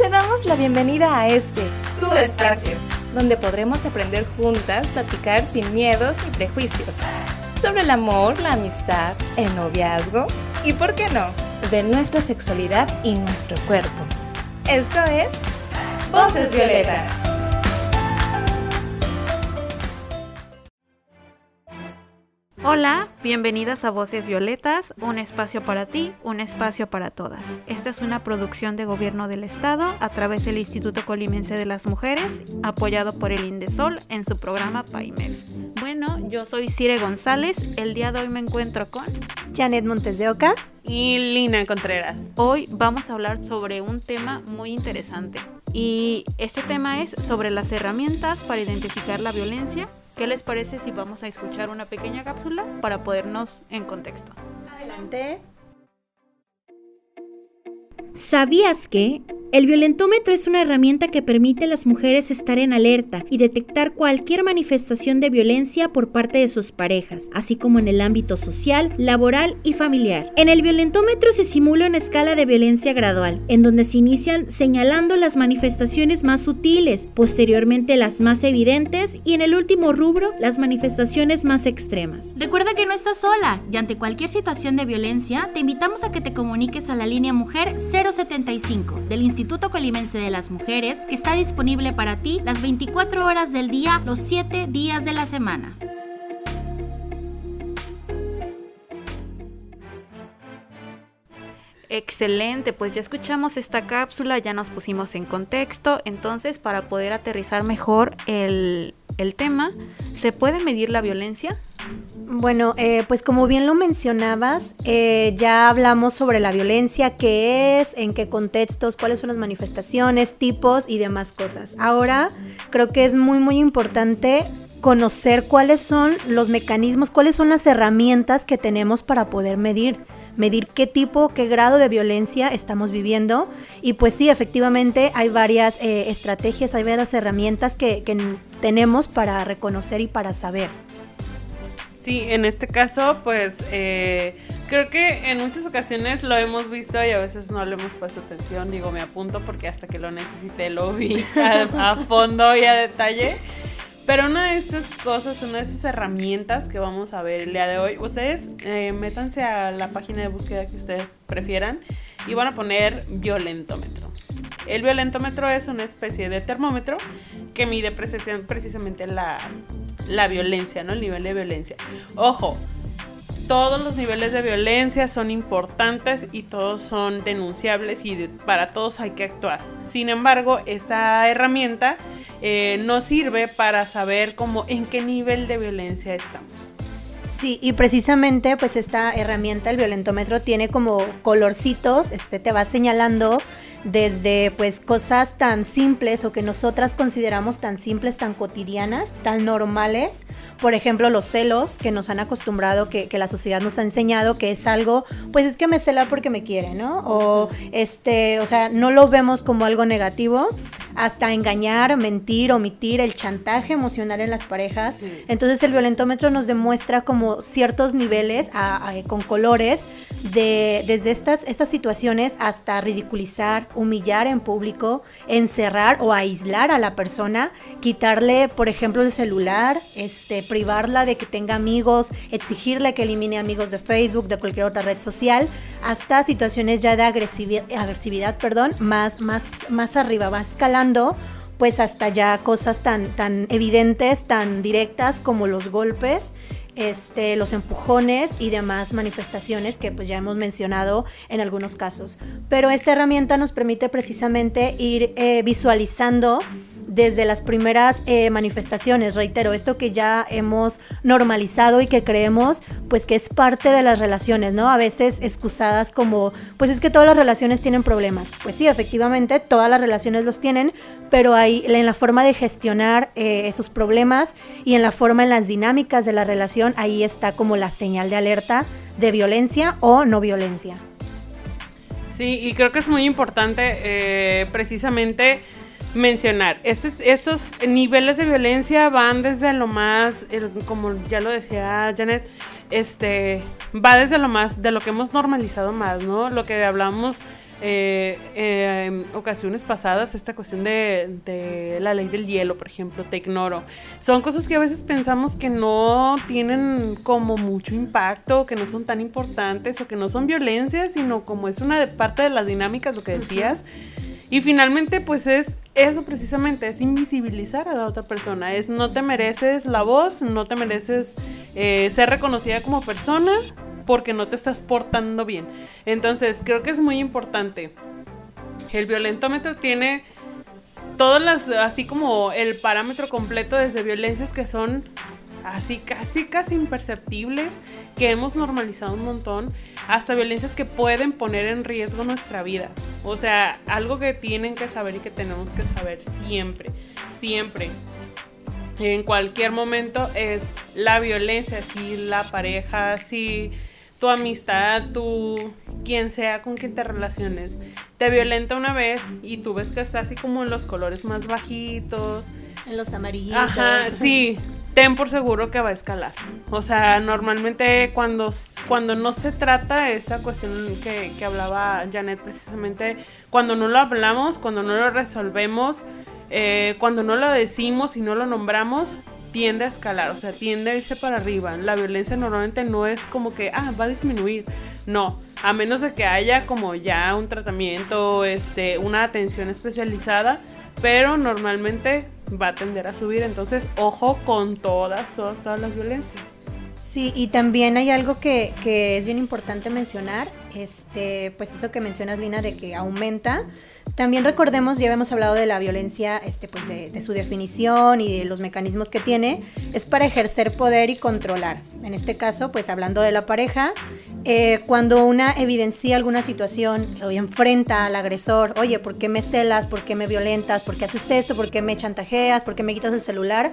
Te damos la bienvenida a este, tu espacio, donde podremos aprender juntas, platicar sin miedos ni prejuicios, sobre el amor, la amistad, el noviazgo y, ¿por qué no?, de nuestra sexualidad y nuestro cuerpo. Esto es Voces Violetas. Hola, bienvenidas a Voces Violetas, un espacio para ti, un espacio para todas. Esta es una producción de Gobierno del Estado a través del Instituto Colimense de las Mujeres, apoyado por el Indesol en su programa PAIMED. Bueno, yo soy Cire González, el día de hoy me encuentro con Janet Montes de Oca y Lina Contreras. Hoy vamos a hablar sobre un tema muy interesante y este tema es sobre las herramientas para identificar la violencia ¿Qué les parece si vamos a escuchar una pequeña cápsula para ponernos en contexto? Adelante. ¿Sabías que el violentómetro es una herramienta que permite a las mujeres estar en alerta y detectar cualquier manifestación de violencia por parte de sus parejas, así como en el ámbito social, laboral y familiar. En el violentómetro se simula una escala de violencia gradual, en donde se inician señalando las manifestaciones más sutiles, posteriormente las más evidentes y en el último rubro las manifestaciones más extremas. Recuerda que no estás sola y ante cualquier situación de violencia te invitamos a que te comuniques a la línea Mujer 075 del Instituto Instituto Colimense de las Mujeres, que está disponible para ti las 24 horas del día, los 7 días de la semana. Excelente, pues ya escuchamos esta cápsula, ya nos pusimos en contexto, entonces para poder aterrizar mejor el, el tema, ¿se puede medir la violencia? Bueno, eh, pues como bien lo mencionabas, eh, ya hablamos sobre la violencia, qué es, en qué contextos, cuáles son las manifestaciones, tipos y demás cosas. Ahora creo que es muy, muy importante conocer cuáles son los mecanismos, cuáles son las herramientas que tenemos para poder medir medir qué tipo, qué grado de violencia estamos viviendo. Y pues sí, efectivamente hay varias eh, estrategias, hay varias herramientas que, que tenemos para reconocer y para saber. Sí, en este caso, pues eh, creo que en muchas ocasiones lo hemos visto y a veces no le hemos puesto atención. Digo, me apunto porque hasta que lo necesité lo vi a, fondo y a detalle. Pero una de estas cosas, una de estas herramientas que vamos a ver el día de hoy, ustedes eh, métanse a la página de búsqueda que ustedes prefieran y van a poner violentómetro. El violentómetro es una especie de termómetro que mide precisamente la, la violencia, ¿no? El nivel de violencia. Ojo, todos los niveles de violencia son importantes y todos son denunciables y para todos hay que actuar. Sin embargo, esta herramienta eh, nos sirve para saber cómo en qué nivel de violencia estamos. Sí, y precisamente pues esta herramienta, el violentómetro, tiene como colorcitos, este te va señalando desde pues cosas tan simples o que nosotras consideramos tan simples, tan cotidianas, tan normales. Por ejemplo, los celos que nos han acostumbrado, que, la sociedad nos ha enseñado que es algo, pues es que me cela porque me quiere, ¿no? O este, o sea, no lo vemos como algo negativo, hasta engañar, mentir, omitir, el chantaje emocional en las parejas. Entonces el violentómetro nos demuestra como ciertos niveles con colores de, desde estas, estas situaciones hasta ridiculizar, humillar en público, encerrar o aislar a la persona, quitarle, por ejemplo, el celular, este, privarla de que tenga amigos, exigirle que elimine amigos de Facebook, de cualquier otra red social, hasta situaciones ya de agresividad, perdón, más, más, más arriba, va escalando pues hasta ya cosas tan, tan evidentes, tan directas como los golpes este, los empujones y demás manifestaciones que pues ya hemos mencionado en algunos casos. Pero esta herramienta nos permite precisamente ir eh, visualizando desde las primeras eh, manifestaciones, reitero, esto que ya hemos normalizado y que creemos pues que es parte de las relaciones, ¿no? A veces excusadas como, pues es que todas las relaciones tienen problemas. Pues sí, efectivamente, todas las relaciones los tienen, pero hay en la forma de gestionar eh, esos problemas y en la forma, en las dinámicas de la relación, ahí está como la señal de alerta de violencia o no violencia. Sí, y creo que es muy importante eh, precisamente mencionar. esos niveles de violencia van desde lo más, como ya lo decía Janet, este, va desde lo más, de lo que hemos normalizado más, ¿no? Lo que hablamos eh, eh, en ocasiones pasadas esta cuestión de, de, la ley del hielo, por ejemplo, te ignoro. Son cosas que a veces pensamos que no tienen como mucho impacto, que no son tan importantes o que no son violencia, sino como es una parte de las dinámicas, lo que decías. Y finalmente, pues es eso precisamente, es invisibilizar a la otra persona, es no te mereces la voz, no te mereces eh, ser reconocida como persona porque no te estás portando bien. Entonces, creo que es muy importante. El violentómetro tiene todas las, así como el parámetro completo desde violencias que son así casi casi imperceptibles, que hemos normalizado un montón, hasta violencias que pueden poner en riesgo nuestra vida. O sea, algo que tienen que saber y que tenemos que saber siempre, siempre. En cualquier momento es la violencia, si la pareja, si tu amistad, tu quien sea con quien te relaciones, te violenta una vez y tú ves que está así como en los colores más bajitos. En los amarillitos. Ajá, sí, ten por seguro que va a escalar. O sea, normalmente cuando, cuando no se trata esa cuestión que, que hablaba Janet precisamente, cuando no lo hablamos, cuando no lo resolvemos, eh, cuando no lo decimos y no lo nombramos, tiende a escalar, o sea, tiende a irse para arriba. La violencia normalmente no es como que, ah, va a disminuir. No, a menos de que haya como ya un tratamiento, este, una atención especializada, pero normalmente va a tender a subir. Entonces, ojo con todas, todas, todas las violencias. Sí, y también hay algo que, que es bien importante mencionar, este, pues eso que mencionas, Lina, de que aumenta. También recordemos, ya hemos hablado de la violencia, este, pues de, su definición y de los mecanismos que tiene, es para ejercer poder y controlar. En este caso, pues hablando de la pareja, eh, cuando una evidencia alguna situación o enfrenta al agresor, oye, ¿por qué me celas? ¿Por qué me violentas? ¿Por qué haces esto? ¿Por qué me chantajeas? ¿Por qué me quitas el celular?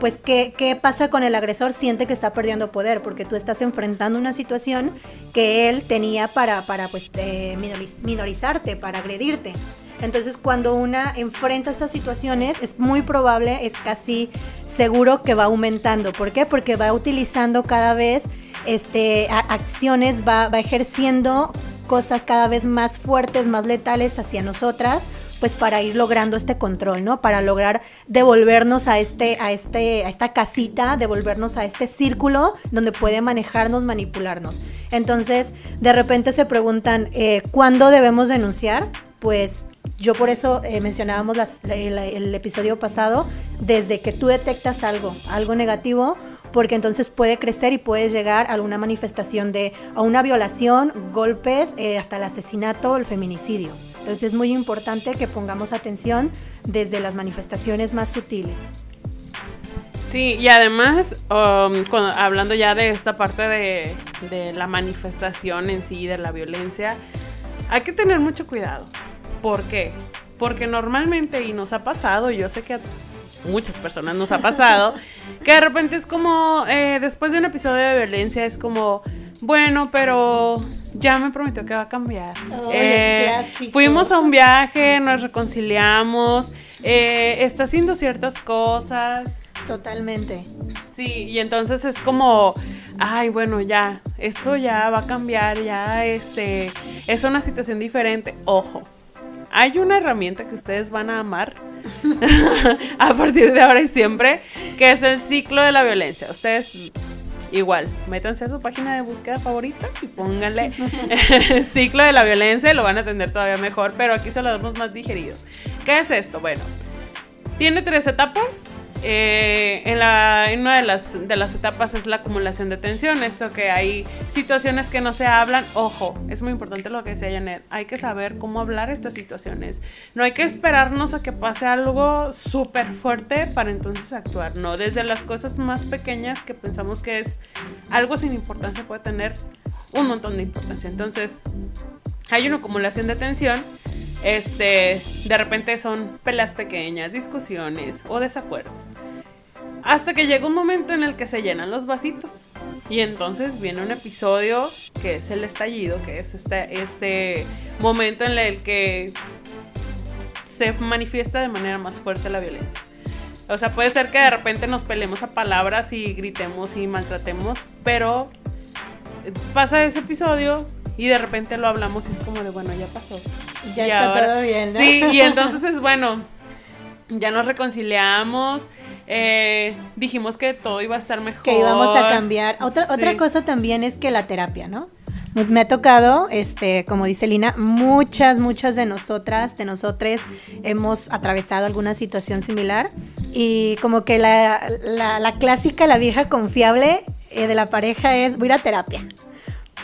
Pues ¿qué, ¿qué, pasa con el agresor? Siente que está perdiendo poder porque tú estás enfrentando una situación que él tenía para, para pues, eh, minorizarte, para agredirte. Entonces cuando una enfrenta estas situaciones es muy probable, es casi seguro que va aumentando. ¿Por qué? Porque va utilizando cada vez este, acciones, va, va ejerciendo cosas cada vez más fuertes, más letales hacia nosotras pues para ir logrando este control, ¿no? Para lograr devolvernos a este, a este, a esta casita, devolvernos a este círculo donde puede manejarnos, manipularnos. Entonces, de repente se preguntan, eh, ¿cuándo debemos denunciar? Pues yo por eso eh, mencionábamos el, episodio pasado, desde que tú detectas algo, algo negativo, porque entonces puede crecer y puedes llegar a alguna manifestación de a una violación, golpes, eh, hasta el asesinato, el feminicidio. Entonces es muy importante que pongamos atención desde las manifestaciones más sutiles. Sí, y además, um, hablando ya de esta parte de, de la manifestación en sí, de la violencia, hay que tener mucho cuidado. ¿Por qué? Porque normalmente, y nos ha pasado, yo sé que a muchas personas nos ha pasado, que de repente es como, eh, después de un episodio de violencia, es como, bueno, pero ya me prometió que va a cambiar. eh, fuimos a un viaje, nos reconciliamos, eh, está haciendo ciertas cosas. Totalmente. Sí, y entonces es como, ay, bueno, ya, esto ya va a cambiar, ya este, es una situación diferente. Ojo, hay una herramienta que ustedes van a amar a partir de ahora y siempre, que es el ciclo de la violencia. Ustedes igual, métanse a su página de búsqueda favorita y pónganle ciclo de la violencia lo van a entender todavía mejor, pero aquí se lo damos más digerido. ¿Qué es esto? Bueno, tiene tres etapas. Eh, en, la, en, una de las, de las etapas es la acumulación de tensión, esto que hay situaciones que no se hablan, ojo, es muy importante lo que decía Janet, hay que saber cómo hablar estas situaciones, no hay que esperarnos a que pase algo súper fuerte para entonces actuar, no, desde las cosas más pequeñas que pensamos que es algo sin importancia puede tener un montón de importancia, entonces hay una acumulación de tensión este, de repente son peleas pequeñas, discusiones o desacuerdos. Hasta que llega un momento en el que se llenan los vasitos. Y entonces viene un episodio que es el estallido, que es este, este momento en el que se manifiesta de manera más fuerte la violencia. O sea, puede ser que de repente nos peleemos a palabras y gritemos y maltratemos, pero pasa ese episodio y de repente lo hablamos y es como de, bueno, ya pasó Ya está todo bien, ¿no? Sí, y entonces es bueno, ya nos reconciliamos. Eh, dijimos que todo iba a estar mejor. Que íbamos a cambiar. Otra, otra cosa también es que la terapia, ¿no? Me ha tocado, este, como dice Lina, muchas, muchas de nosotras, de nosotros, hemos atravesado alguna situación similar y como que la, la, clásica, la vieja confiable eh, de la pareja es voy a ir a terapia.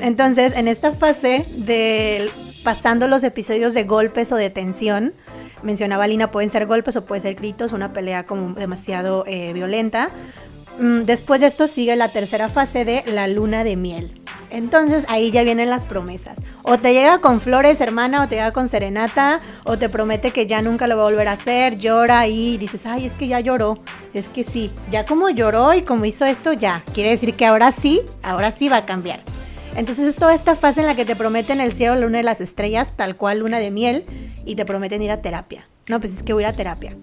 Entonces, en esta fase de pasando los episodios de golpes o de tensión, mencionaba Lina, pueden ser golpes o pueden ser gritos, una pelea como demasiado eh, violenta. Mm, después de esto sigue la tercera fase de la luna de miel. Entonces ahí ya vienen las promesas. O te llega con flores, hermana, o te llega con serenata, o te promete que ya nunca lo va a volver a hacer, llora y dices, ay, es que ya lloró. Es que sí, ya como lloró y como hizo esto, ya. Quiere decir que ahora sí, ahora sí va a cambiar. Entonces es toda esta fase en la que te prometen el cielo, la luna de las estrellas, tal cual luna de miel, y te prometen ir a terapia. No, pues es que voy a ir a terapia.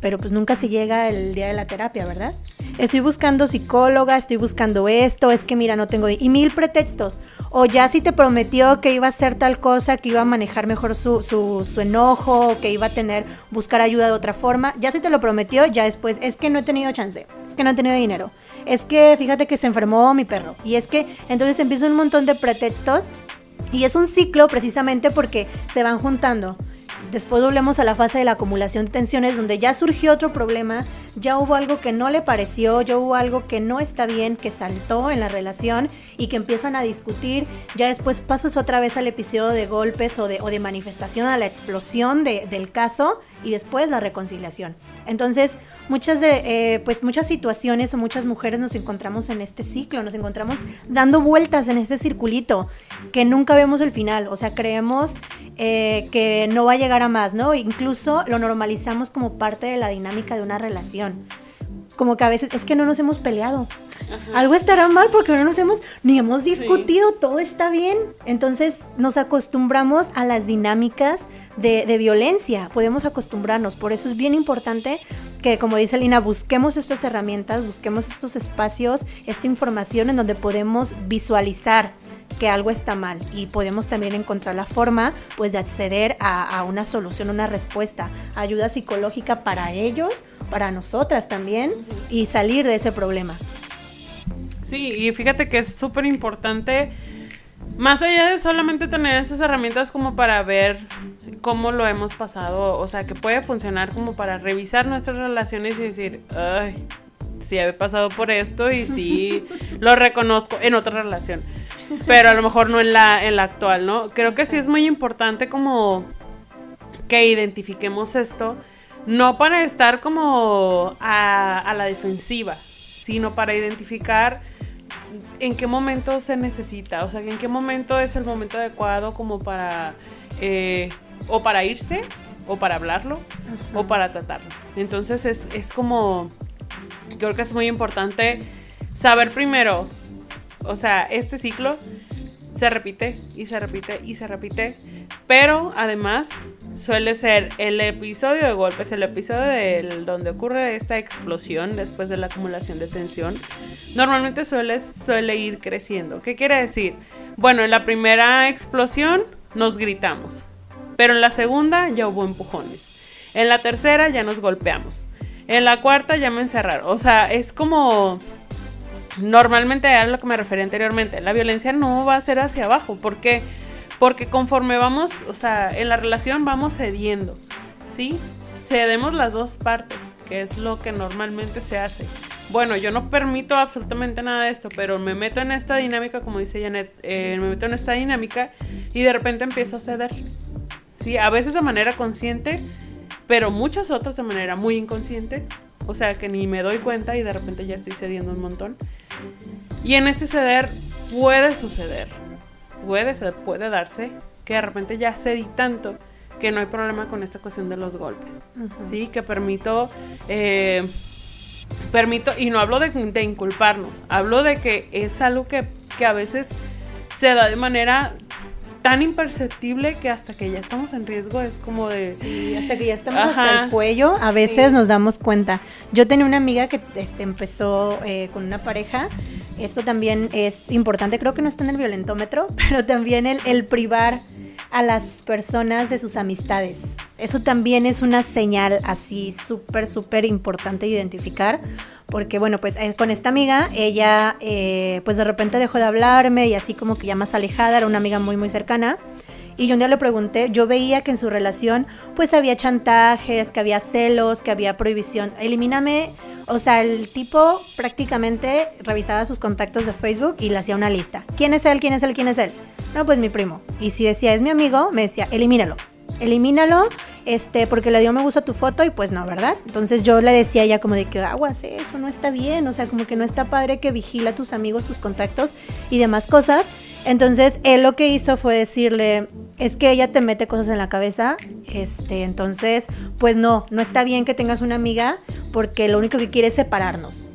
Pero pues nunca se llega el día de la terapia, ¿verdad? Estoy buscando psicóloga, estoy buscando esto, es que mira, no tengo... Y mil pretextos. O ya si te prometió que iba a hacer tal cosa, que iba a manejar mejor su, su, enojo, que iba a tener, buscar ayuda de otra forma, ya si te lo prometió, ya después, es que no he tenido chance, es que no he tenido dinero, es que fíjate que se enfermó mi perro. Y es que entonces empieza un montón de pretextos y es un ciclo precisamente porque se van juntando. Después volvemos a la fase de la acumulación de tensiones donde ya surgió otro problema, ya hubo algo que no le pareció, ya hubo algo que no está bien, que saltó en la relación y que empiezan a discutir. Ya después pasas otra vez al episodio de golpes o de, o de manifestación, a la explosión del caso y después la reconciliación. Entonces, muchas, de, eh, pues muchas situaciones o muchas mujeres nos encontramos en este ciclo, nos encontramos dando vueltas en este circulito que nunca vemos el final. O sea, creemos eh, que no va a llegar a más, ¿no? Incluso lo normalizamos como parte de la dinámica de una relación. Como que a veces es que no nos hemos peleado. Algo estará mal porque no nos hemos ni hemos discutido, todo está bien. Entonces nos acostumbramos a las dinámicas de, de, violencia, podemos acostumbrarnos. Por eso es bien importante que, como dice Lina, busquemos estas herramientas, busquemos estos espacios, esta información en donde podemos visualizar que algo está mal y podemos también encontrar la forma pues de acceder a, una solución, una respuesta, ayuda psicológica para ellos, para nosotras también y salir de ese problema. Sí, y fíjate que es súper importante, más allá de solamente tener esas herramientas como para ver cómo lo hemos pasado, o sea, que puede funcionar como para revisar nuestras relaciones y decir, ay, sí he pasado por esto y sí lo reconozco en otra relación pero a lo mejor no en la, en la actual, ¿no? Creo que sí es muy importante como que identifiquemos esto, no para estar como a, la defensiva, sino para identificar en qué momento se necesita, o sea, en qué momento es el momento adecuado como para, eh, o para irse, o para hablarlo, o para tratarlo. Entonces es, es como, creo que es muy importante saber primero o sea, este ciclo se repite y se repite y se repite. Pero además suele ser el episodio de golpes, el episodio del donde ocurre esta explosión después de la acumulación de tensión. Normalmente suele, suele ir creciendo. ¿Qué quiere decir? Bueno, en la primera explosión nos gritamos. Pero en la segunda ya hubo empujones. En la tercera ya nos golpeamos. En la cuarta ya me encerraron. O sea, es como Normalmente era lo que me refería anteriormente. La violencia no va a ser hacia abajo. ¿Por qué? Porque conforme vamos, o sea, en la relación vamos cediendo. ¿Sí? Cedemos las dos partes, que es lo que normalmente se hace. Bueno, yo no permito absolutamente nada de esto, pero me meto en esta dinámica, como dice Janet, eh, me meto en esta dinámica y de repente empiezo a ceder. Sí, a veces de manera consciente, pero muchas otras de manera muy inconsciente. O sea, que ni me doy cuenta y de repente ya estoy cediendo un montón. Y en este ceder puede suceder, puede, puede darse que de repente ya cedí tanto que no hay problema con esta cuestión de los golpes. Sí, que permito, eh, permito, y no hablo de, de, inculparnos, hablo de que es algo que, que a veces se da de manera tan imperceptible que hasta que ya estamos en riesgo es como de... Sí, hasta que ya estamos hasta el cuello, a veces nos damos cuenta. Yo tenía una amiga que este, empezó eh, con una pareja, esto también es importante, creo que no está en el violentómetro, pero también el, el privar a las personas de sus amistades. Eso también es una señal así súper, súper importante identificar. Porque bueno, pues eh, con esta amiga, ella eh, pues de repente dejó de hablarme y así como que ya más alejada, era una amiga muy, muy cercana. Y yo un día le pregunté, yo veía que en su relación pues había chantajes, que había celos, que había prohibición. Elimíname, o sea, el tipo prácticamente revisaba sus contactos de Facebook y le hacía una lista. ¿Quién es él? ¿Quién es él? ¿Quién es él? No, pues mi primo. Y si decía es mi amigo, me decía, elimínalo. Elimínalo, este, porque le dio me gusta tu foto y pues no, ¿verdad? Entonces yo le decía a ella como de que aguas, eso no está bien, o sea, como que no está padre que vigila a tus amigos, tus contactos y demás cosas. Entonces, él lo que hizo fue decirle, es que ella te mete cosas en la cabeza, este, entonces, pues no, no está bien que tengas una amiga porque lo único que quiere es separarnos.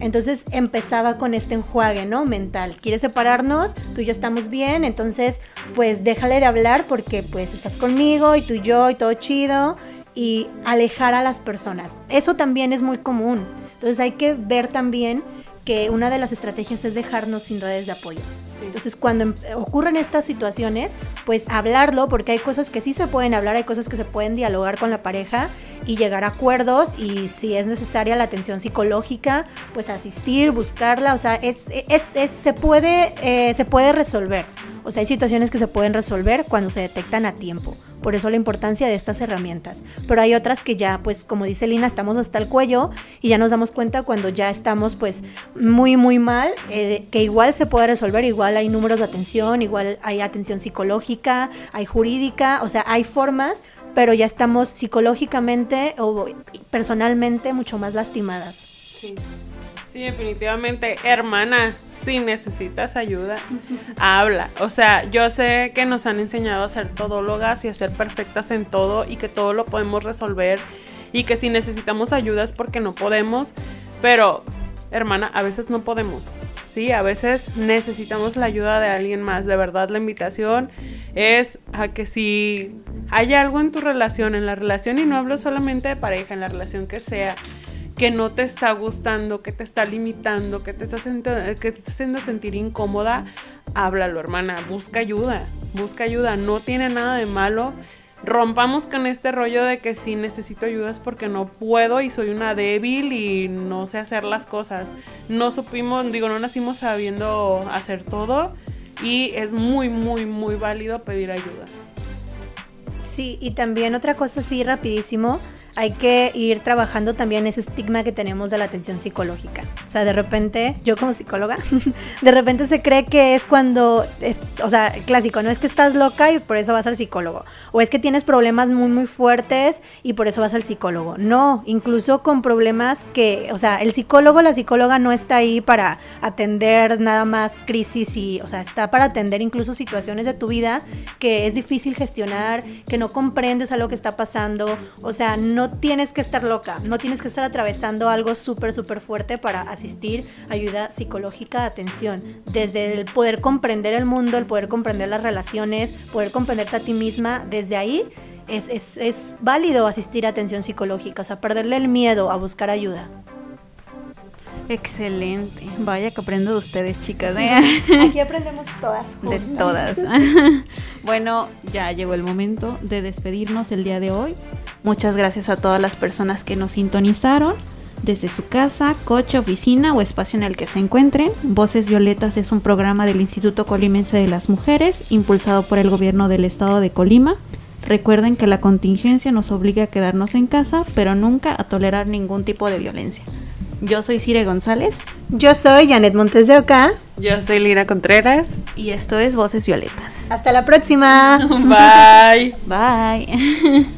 Entonces empezaba con este enjuague, ¿no? Mental. Quiere separarnos, tú y yo estamos bien, entonces pues déjale de hablar porque pues estás conmigo y tú y yo y todo chido y alejar a las personas. Eso también es muy común. Entonces hay que ver también que una de las estrategias es dejarnos sin redes de apoyo. Entonces, cuando em, ocurren estas situaciones, pues hablarlo, porque hay cosas que sí se pueden hablar, hay cosas que se pueden dialogar con la pareja y llegar a acuerdos y si es necesaria la atención psicológica, pues asistir, buscarla, o sea, es, es, se, puede, eh, se puede resolver. O sea, hay situaciones que se pueden resolver cuando se detectan a tiempo. Por eso la importancia de estas herramientas. Pero hay otras que ya, pues como dice Lina, estamos hasta el cuello y ya nos damos cuenta cuando ya estamos pues muy, muy mal, eh, que igual se puede resolver, igual hay números de atención, igual hay atención psicológica, hay jurídica, o sea, hay formas pero ya estamos psicológicamente o personalmente mucho más lastimadas. Sí. Sí, definitivamente, hermana, si necesitas ayuda, habla. O sea, yo sé que nos han enseñado a ser todólogas y a ser perfectas en todo y que todo lo podemos resolver y que si necesitamos ayuda es porque no podemos, pero hermana, a veces no podemos. Sí, a veces necesitamos la ayuda de alguien más. De verdad, la invitación es a que si hay algo en tu relación, en la relación, y no hablo solamente de pareja, en la relación que sea, que no te está gustando, que te está limitando, que te está, que haciendo sentir incómoda, háblalo, hermana, busca ayuda, busca ayuda, no tiene nada de malo. Rompamos con este rollo de que si necesito ayuda es porque no puedo y soy una débil y no sé hacer las cosas. No supimos, digo, no nacimos sabiendo hacer todo y es muy, muy, muy válido pedir ayuda. Sí, y también otra cosa así rapidísimo, hay que ir trabajando también ese estigma que tenemos de la atención psicológica. O sea, de repente, yo como psicóloga, de repente se cree que es cuando, o sea, clásico, no es que estás loca y por eso vas al psicólogo. O es que tienes problemas muy, muy fuertes y por eso vas al psicólogo. No, incluso con problemas que, o sea, el psicólogo, la psicóloga no está ahí para atender nada más crisis y, o sea, está para atender incluso situaciones de tu vida que es difícil gestionar, que no comprendes a lo que está pasando. O sea, no tienes que estar loca, no tienes que estar atravesando algo súper, súper fuerte para asistir ayuda psicológica, atención. Desde el poder comprender el mundo, el poder comprender las relaciones, poder comprenderte a ti misma, desde ahí es, es, es válido asistir a atención psicológica, o sea, perderle el miedo a buscar ayuda. Excelente. Vaya que aprendo de ustedes, chicas. ¿eh? Aquí aprendemos todas. De todas. bueno, ya llegó el momento de despedirnos el día de hoy. Muchas gracias a todas las personas que nos sintonizaron desde su casa, coche, oficina o espacio en el que se encuentren. Voces Violetas es un programa del Instituto Colimense de las Mujeres, impulsado por el gobierno del estado de Colima. Recuerden que la contingencia nos obliga a quedarnos en casa, pero nunca a tolerar ningún tipo de violencia. Yo soy Cire González. Yo soy Janet Montes de Oca. Yo soy Lina Contreras. Y esto es Voces Violetas. Hasta la próxima. Bye. Bye.